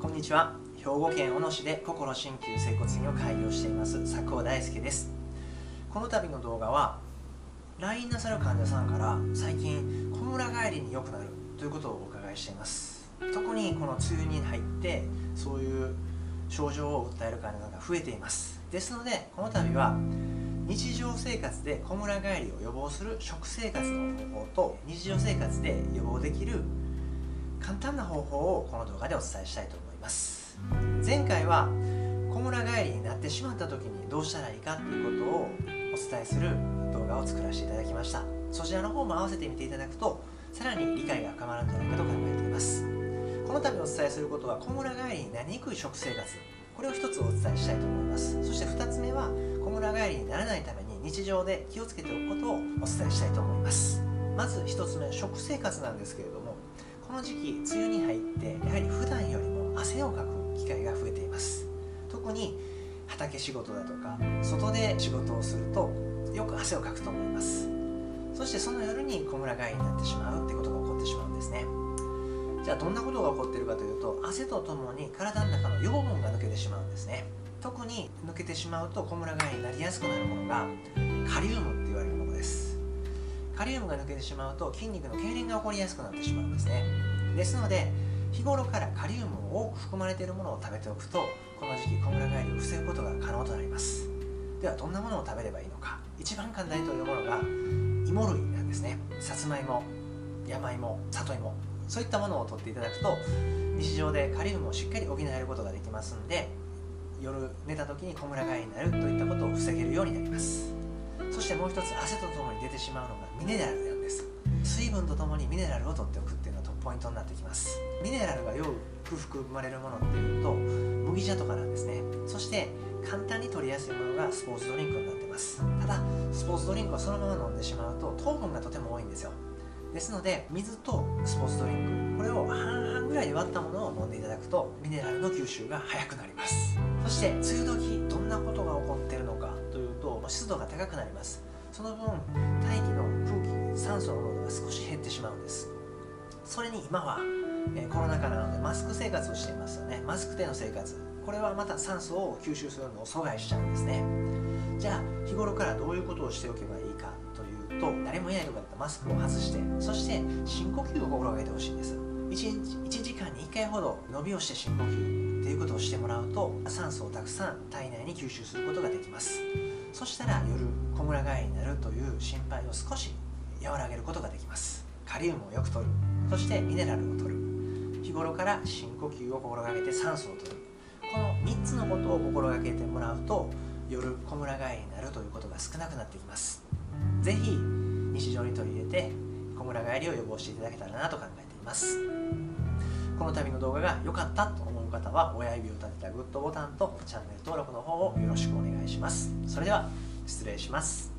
こんにちは。兵庫県小野市で心鍼灸整骨院を開業しています。佐久大輔です。この度の動画は LINE なさる患者さんから最近小村帰りに良くなるということをお伺いしています。特にこの梅雨に入ってそういう症状を訴える患者さんが増えています。ですのでこの度は日常生活で小村帰りを予防する食生活の方法と日常生活で予防できる簡単な方法をこの動画でお伝えしたいと思います。前回は小村帰りになってしまった時にどうしたらいいかっていうことをお伝えする動画を作らせていただきました。そちらの方も合わせてみていただくとさらに理解が深まるんじゃないかと考えています。この度お伝えすることは小村帰りになりにくい食生活。これを一つお伝えしたいと思います。そして2つ目は小村帰りにならないために日常で気をつけておくことをお伝えしたいと思います。まず1つ目食生活なんですけれどもこの時期梅雨に入ってやはり普段よりも汗をかく機会が増えています。特に畑仕事だとか外で仕事をするとよく汗をかくと思います。そしてその夜に小村帰りになってしまうってことが起こってしまうんですね。じゃあどんなことが起こっているかというと汗とともに体の中の養分が抜けてしまうんですね。特に抜けてしまうと小村帰りになりやすくなるものがカリウムって言われるものです。カリウムが抜けてしまうと筋肉の痙攣が起こりやすくなってしまうんですね。ですので日頃から多く含まれているものを食べておくとこの時期小村帰りを防ぐことが可能となります。ではどんなものを食べればいいのか。一番簡単に取れるものが芋類なんですね。さつまいも山芋里芋。そういったものを取っていただくと日常でカリウムをしっかり補えることができますんで夜寝た時に小村帰りになるといったことを防げるようになります。そしてもう一つ汗とともに出てしまうのがミネラルなんです。水分とともにミネラルを取っておくポイントになってきます。ミネラルがよく含まれるものっていうと麦茶とかなんですね。そして簡単に取りやすいものがスポーツドリンクになってます。ただスポーツドリンクをそのまま飲んでしまうと糖分がとても多いんですよ。ですので水とスポーツドリンク。これを半々ぐらいで割ったものを飲んでいただくとミネラルの吸収が早くなります。そして梅雨時どんなことが起こってるのかというと湿度が高くなります。その分大気の空気酸素の濃度が少し減ってしまうんです。それに今は、えコロナ禍なのでマスク生活をしていますよね。マスクでの生活。これはまた酸素を吸収するのを阻害しちゃうんですね。じゃあ日頃からどういうことをしておけばいいかというと誰もいないとこだったらマスクを外してそして深呼吸を心がけてほしいんです。1, 日1時間に1回ほど伸びをして深呼吸っていうことをしてもらうと酸素をたくさん体内に吸収することができます。そしたら夜小村帰りになるという心配を少し和らげることができます。カリウムをよく摂る。そしてミネラルを摂る。日頃から深呼吸を心がけて酸素を摂る。この3つのことを心がけてもらうと夜小村帰りになるということが少なくなってきます。是非日常に取り入れて小村帰りを予防していただけたらなと考えています。この度の動画が良かったと思う方は親指を立てたグッドボタンとチャンネル登録の方をよろしくお願いします。それでは失礼します。